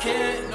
can't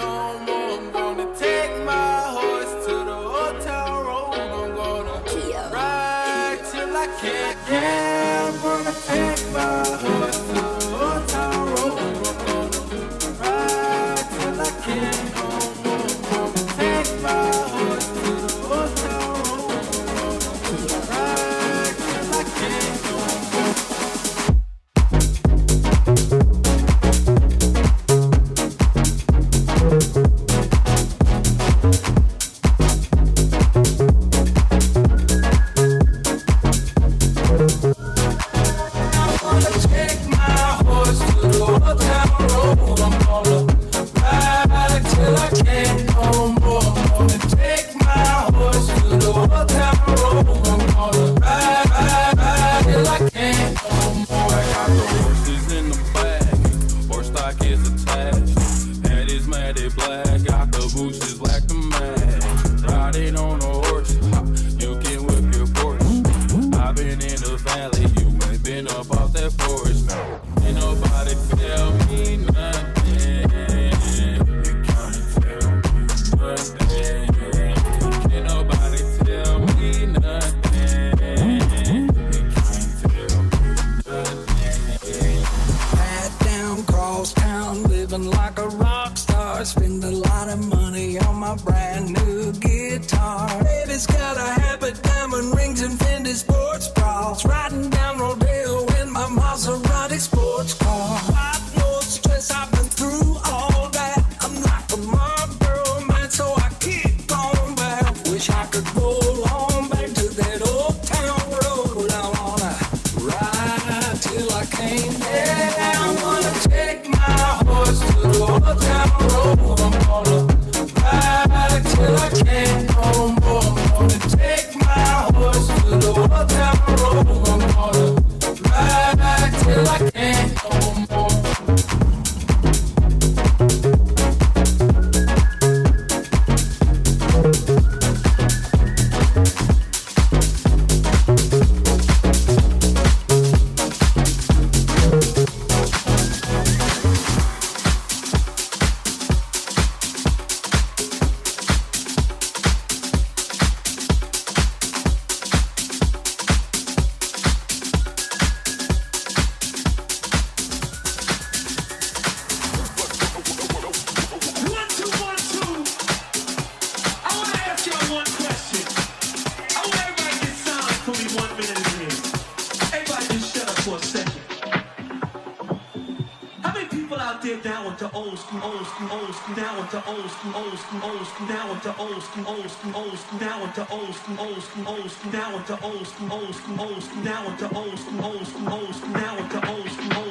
into old school, old school, old school, now into old school, old school, old school, now into old school, old school, old school, now into old school.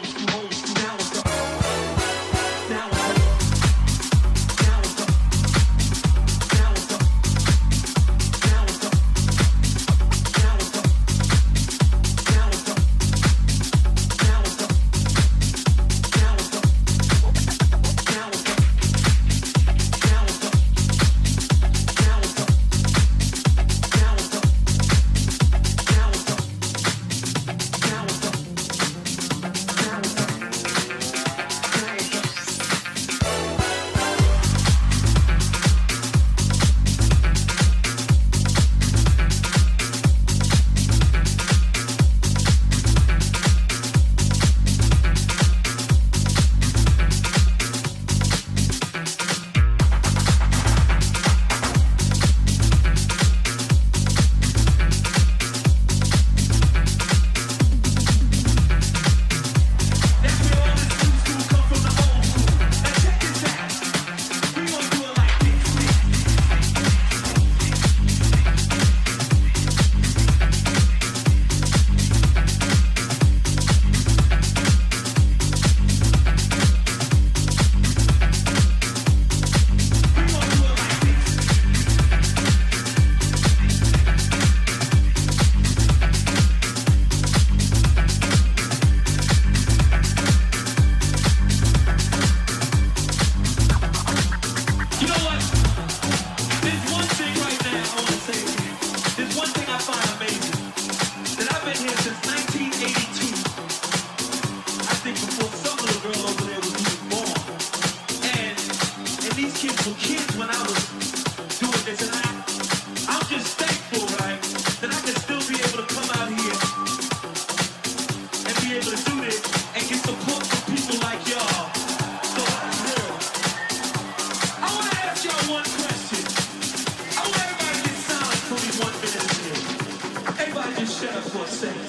Shut up for a second.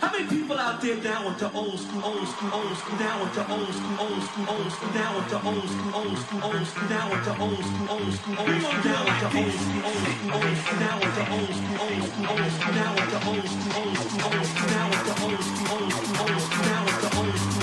How many people out there down with the old school, old school, old school, down with the old school, old school, old school, down with the old school, old school, old school, down with the old school, old school, old school, down with the old school, old school, old school, down with the old school, old school, old school, with the old school, old school, old school, with the old school, old school, old school, with the old school,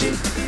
make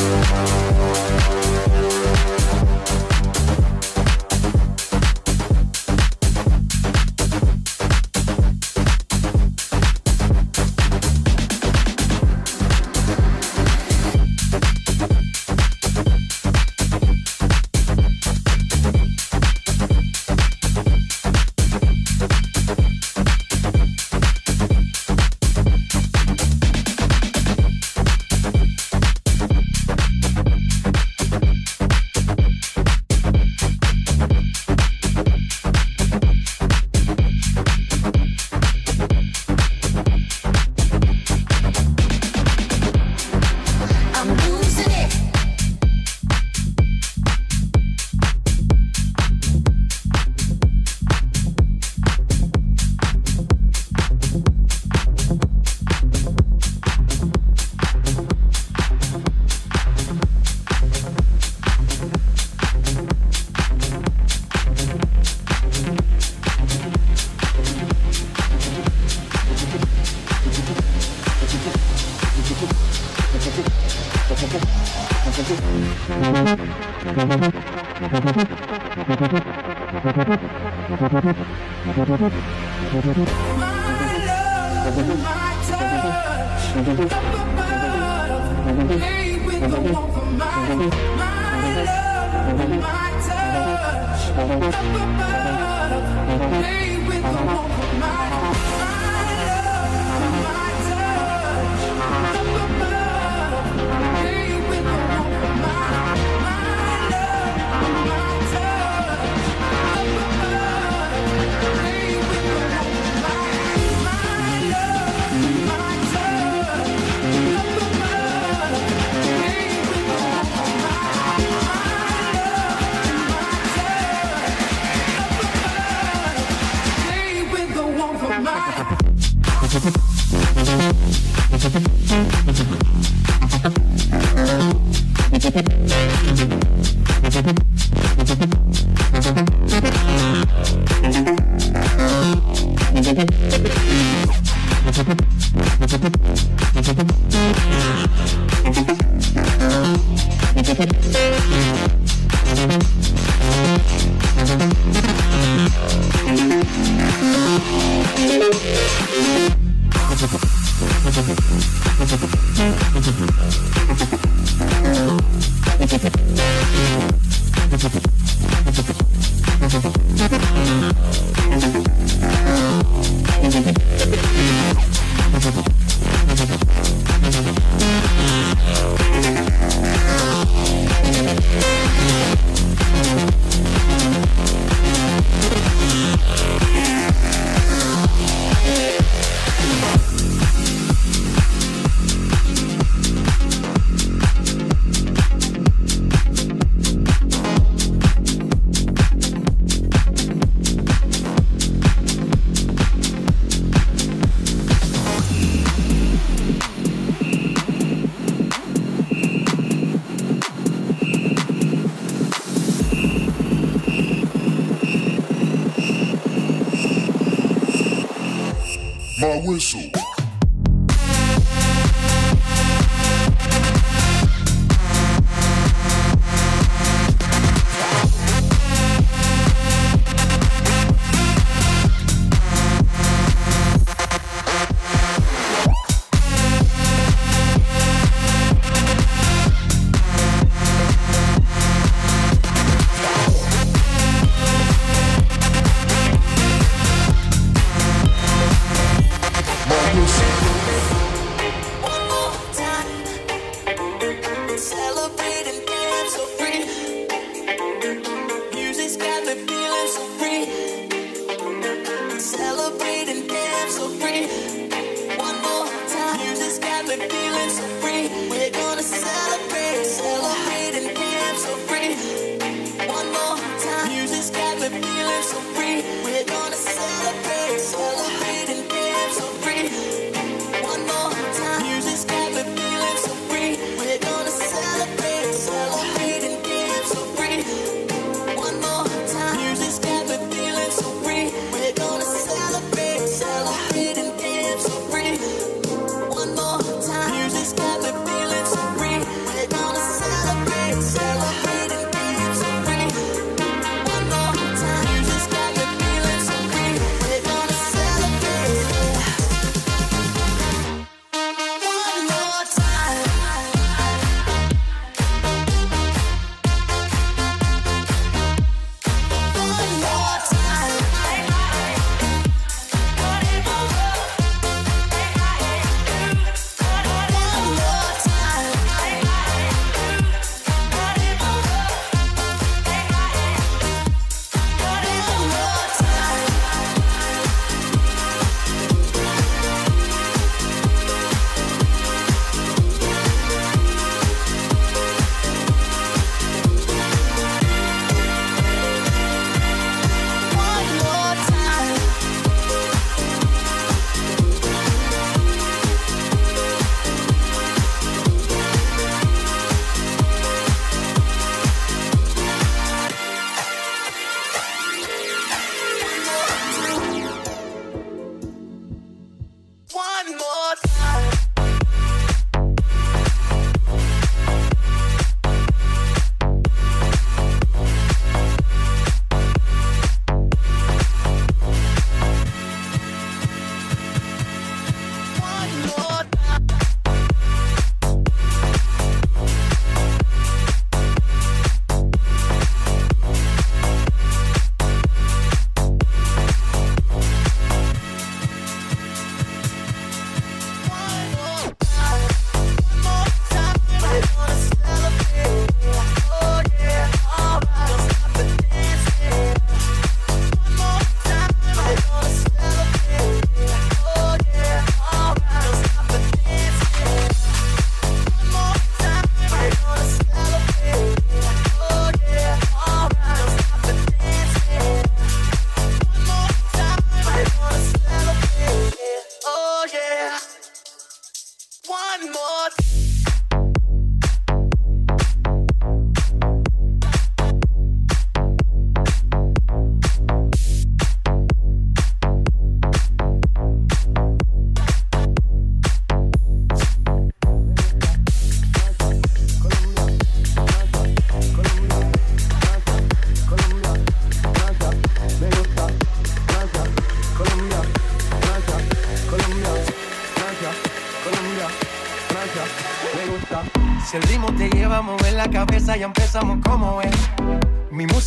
Música my whistle.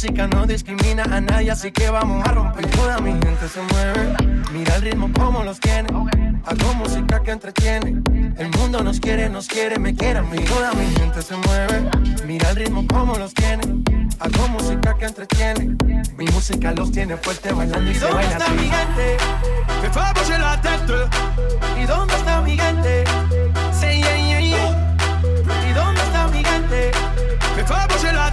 Música no discrimina a nadie, así que vamos a romper. Toda mi gente se mueve, mira el ritmo como los tiene. Hago música que entretiene. El mundo nos quiere, nos quiere, me quiere a mí. Toda mi gente se mueve, mira el ritmo como los tiene. Hago música que entretiene. Mi música los tiene fuerte bailando y, se baila. ¿Dónde está mi gente? Me fais la tête. ¿Y dónde está mi gente? Say yeah, yeah, yeah. ¿Y dónde está mi gente? Me fais bouger la. ¿Y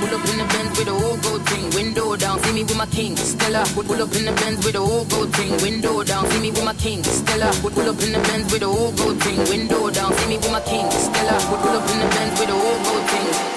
pull up in the Benz with a old gold thing, window down. See me with my king, Stella. Would pull up in the Benz with a old gold thing, window down. See me with my king, Stella. Would pull up in the Benz with a old gold thing, window down. See me with my king, Stella. Would pull up in the Benz with a old gold thing.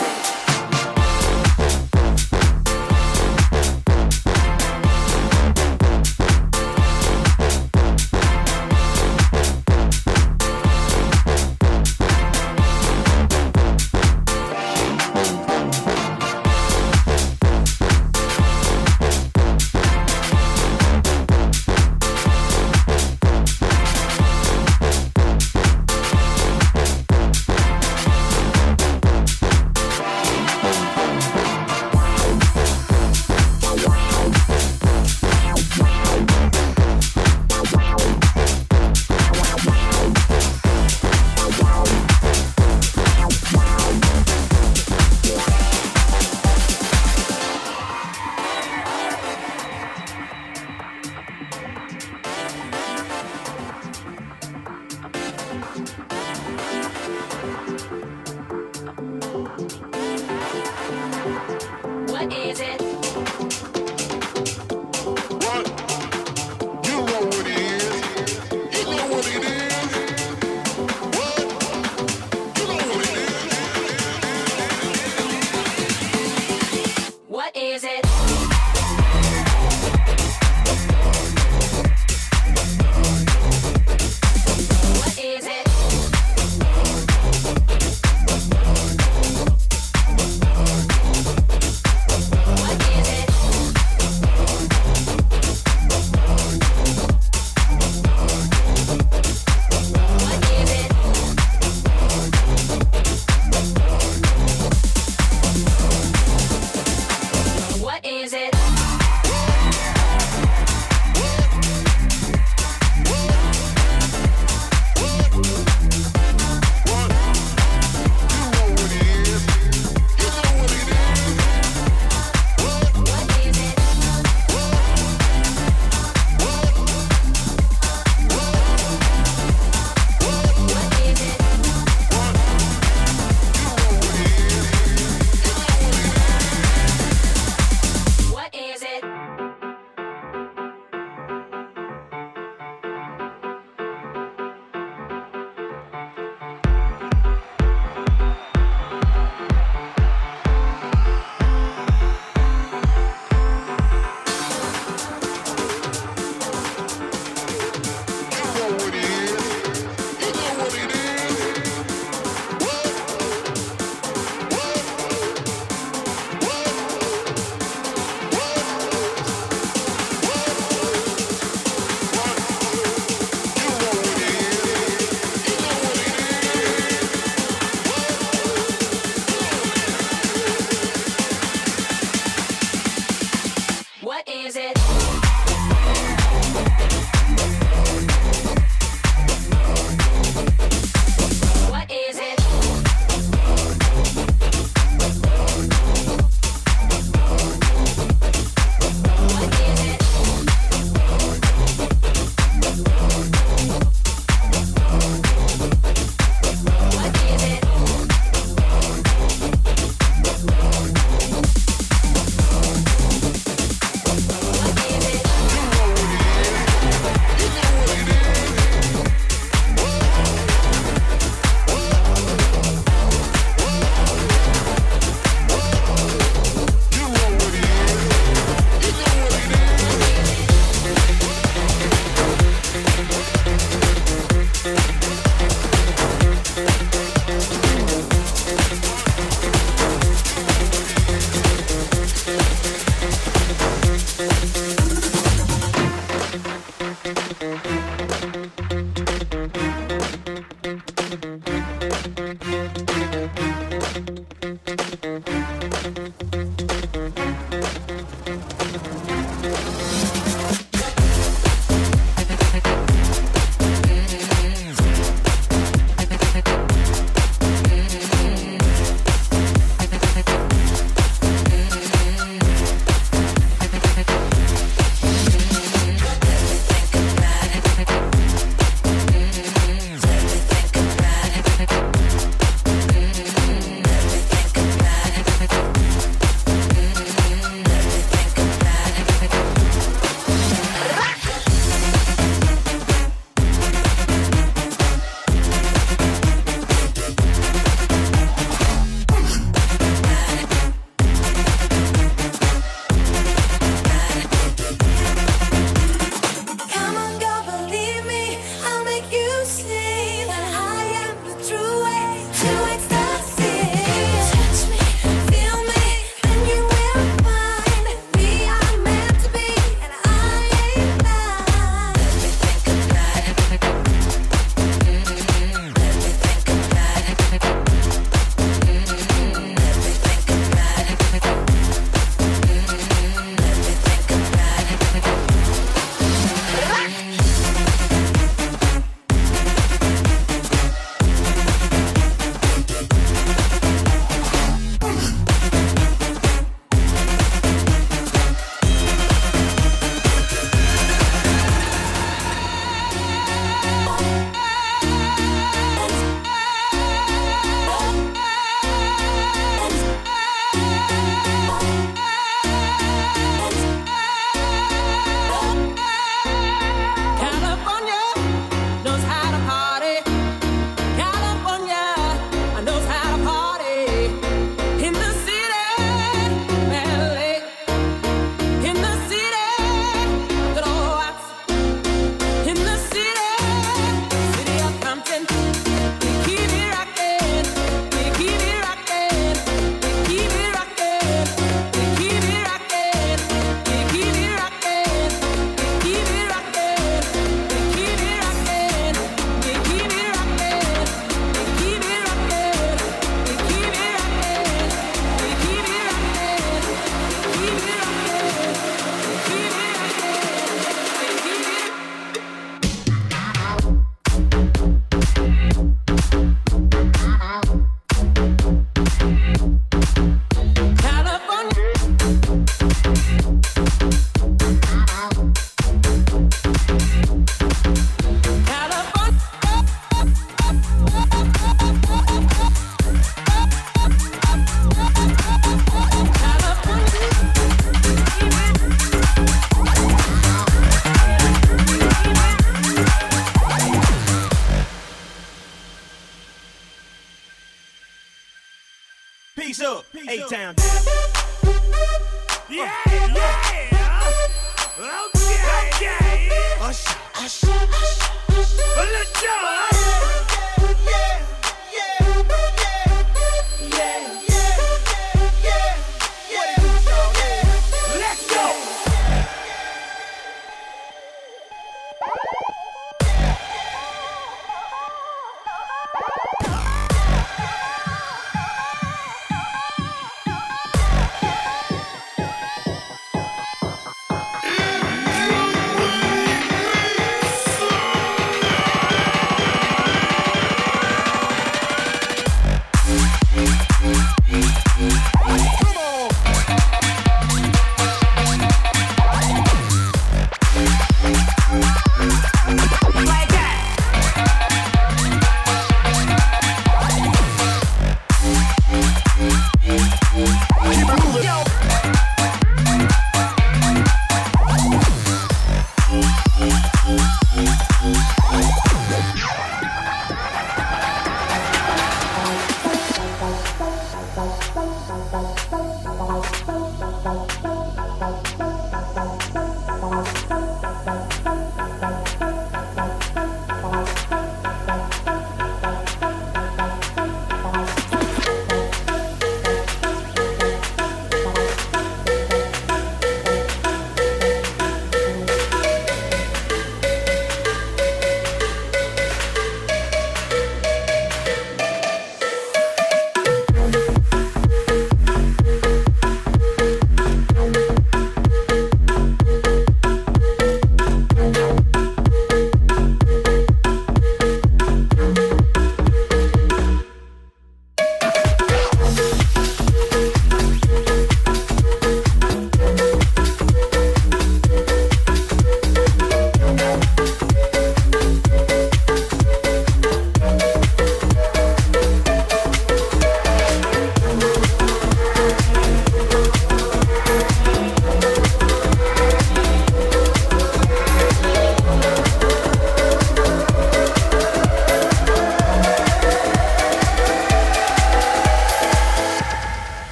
What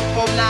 for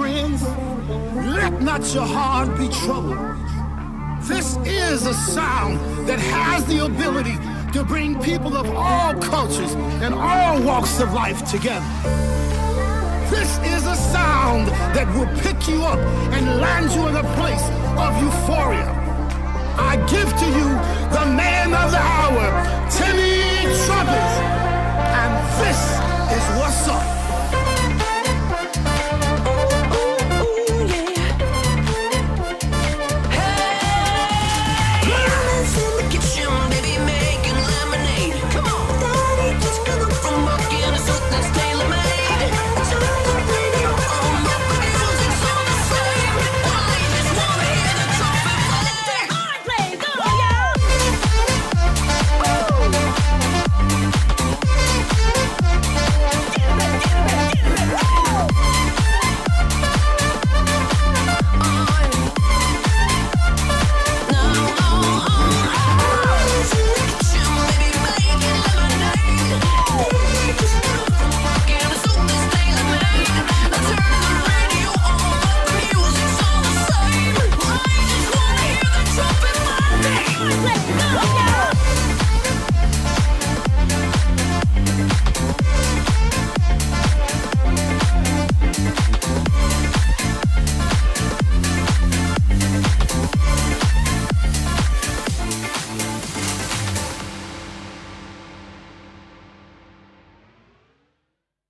friends, let not your heart be troubled. This is a sound that has the ability to bring people of all cultures and all walks of life together. This is a sound that will pick you up and land you in a place of euphoria. I give to you the man of the hour, Timmy Trumpets. And this is what's up.